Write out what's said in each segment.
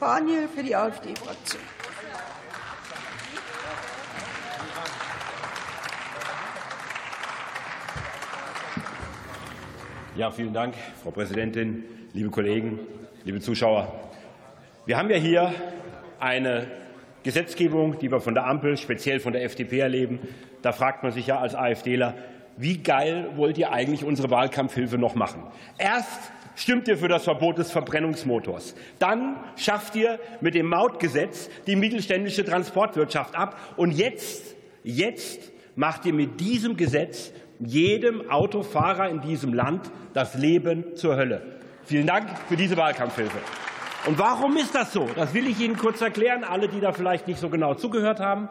Barnier für die AfD-Fraktion. Ja, vielen Dank, Frau Präsidentin, liebe Kollegen, liebe Zuschauer. Wir haben ja hier eine Gesetzgebung, die wir von der Ampel, speziell von der FDP erleben. Da fragt man sich ja als AfDler, wie geil wollt ihr eigentlich unsere Wahlkampfhilfe noch machen? Erst stimmt ihr für das Verbot des Verbrennungsmotors. Dann schafft ihr mit dem Mautgesetz die mittelständische Transportwirtschaft ab. Und jetzt, jetzt macht ihr mit diesem Gesetz jedem Autofahrer in diesem Land das Leben zur Hölle. Vielen Dank für diese Wahlkampfhilfe. Und warum ist das so? Das will ich Ihnen kurz erklären, alle, die da vielleicht nicht so genau zugehört haben.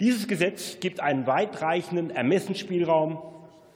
Dieses Gesetz gibt einen weitreichenden Ermessensspielraum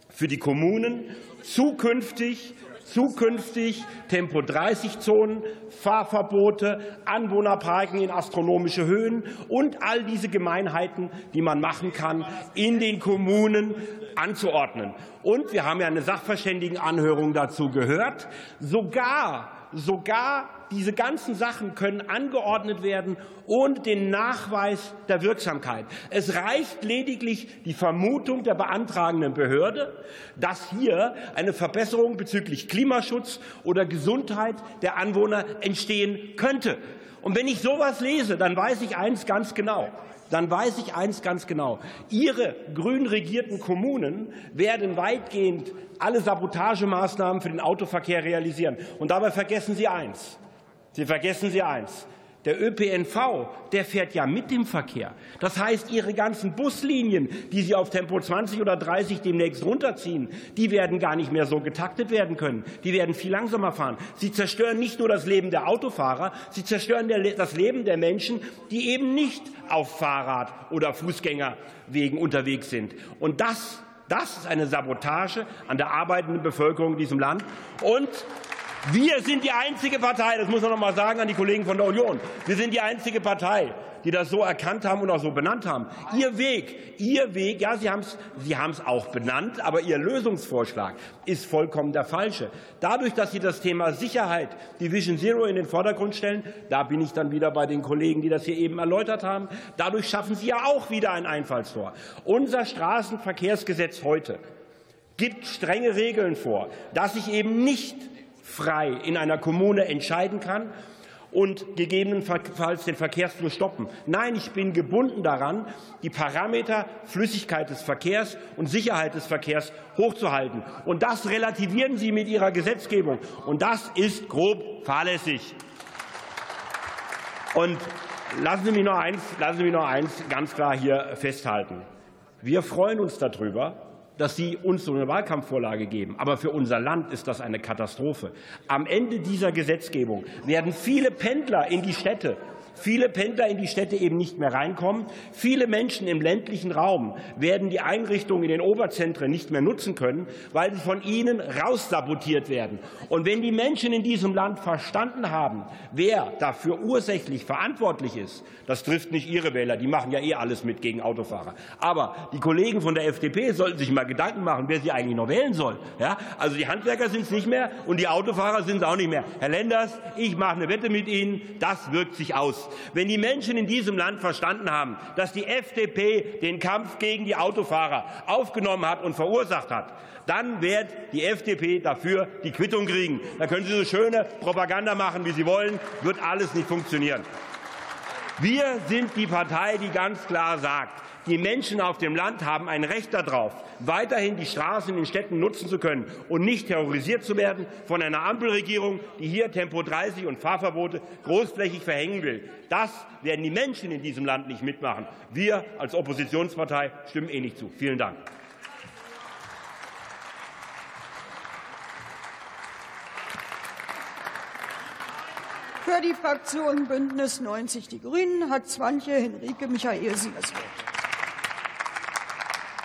für die Kommunen, zukünftig zukünftig Tempo-30-Zonen, Fahrverbote, Anwohnerparken in astronomische Höhen und all diese Gemeinheiten, die man machen kann, in den Kommunen anzuordnen. Und wir haben ja eine Sachverständigenanhörung dazu gehört. Sogar, sogar diese ganzen Sachen können angeordnet werden ohne den Nachweis der Wirksamkeit. Es reicht lediglich die Vermutung der beantragenden Behörde, dass hier eine Verbesserung bezüglich Klimaschutz oder Gesundheit der Anwohner entstehen könnte. Und wenn ich sowas lese, dann weiß ich eins ganz genau dann weiß ich eins ganz genau. Ihre grün regierten Kommunen werden weitgehend alle Sabotagemaßnahmen für den Autoverkehr realisieren. Und dabei vergessen Sie eins. Sie vergessen Sie eins. Der ÖPNV, der fährt ja mit dem Verkehr. Das heißt, Ihre ganzen Buslinien, die Sie auf Tempo 20 oder 30 demnächst runterziehen, die werden gar nicht mehr so getaktet werden können. Die werden viel langsamer fahren. Sie zerstören nicht nur das Leben der Autofahrer, sie zerstören das Leben der Menschen, die eben nicht auf Fahrrad oder Fußgängerwegen unterwegs sind. Und das, das ist eine Sabotage an der arbeitenden Bevölkerung in diesem Land. Und wir sind die einzige Partei, das muss man noch mal sagen an die Kollegen von der Union, wir sind die einzige Partei, die das so erkannt haben und auch so benannt haben. Ihr Weg, Ihr Weg, ja, Sie haben es Sie haben's auch benannt, aber Ihr Lösungsvorschlag ist vollkommen der falsche. Dadurch, dass Sie das Thema Sicherheit, die Vision Zero in den Vordergrund stellen, da bin ich dann wieder bei den Kollegen, die das hier eben erläutert haben, dadurch schaffen Sie ja auch wieder ein Einfallstor. Unser Straßenverkehrsgesetz heute gibt strenge Regeln vor, dass ich eben nicht frei in einer Kommune entscheiden kann und gegebenenfalls den Verkehrsfluss stoppen. Nein, ich bin gebunden daran, die Parameter Flüssigkeit des Verkehrs und Sicherheit des Verkehrs hochzuhalten. Und das relativieren Sie mit Ihrer Gesetzgebung. Und das ist grob fahrlässig. Und lassen Sie mich noch eins, lassen Sie mich noch eins ganz klar hier festhalten. Wir freuen uns darüber, dass Sie uns so eine Wahlkampfvorlage geben. Aber für unser Land ist das eine Katastrophe. Am Ende dieser Gesetzgebung werden viele Pendler in die Städte viele Pendler in die Städte eben nicht mehr reinkommen. Viele Menschen im ländlichen Raum werden die Einrichtungen in den Oberzentren nicht mehr nutzen können, weil sie von ihnen raussabotiert werden. Und wenn die Menschen in diesem Land verstanden haben, wer dafür ursächlich verantwortlich ist, das trifft nicht ihre Wähler, die machen ja eh alles mit gegen Autofahrer. Aber die Kollegen von der FDP sollten sich mal Gedanken machen, wer sie eigentlich noch wählen soll. Ja? Also die Handwerker sind es nicht mehr und die Autofahrer sind es auch nicht mehr. Herr Lenders, ich mache eine Wette mit Ihnen, das wirkt sich Wenn die Menschen in diesem Land verstanden haben, dass die FDP den Kampf gegen die Autofahrer aufgenommen hat und verursacht hat, dann wird die FDP dafür die Quittung kriegen. Da können Sie so schöne Propaganda machen, wie Sie wollen, wird alles nicht funktionieren. Wir sind die Partei, die ganz klar sagt, die Menschen auf dem Land haben ein Recht darauf, weiterhin die Straßen in den Städten nutzen zu können und nicht terrorisiert zu werden von einer Ampelregierung, die hier Tempo 30 und Fahrverbote großflächig verhängen will. Das werden die Menschen in diesem Land nicht mitmachen. Wir als Oppositionspartei stimmen eh nicht zu. Vielen Dank. Für die Fraktion Bündnis 90 Die Grünen hat Swantje Henrike Michaelsen das Wort.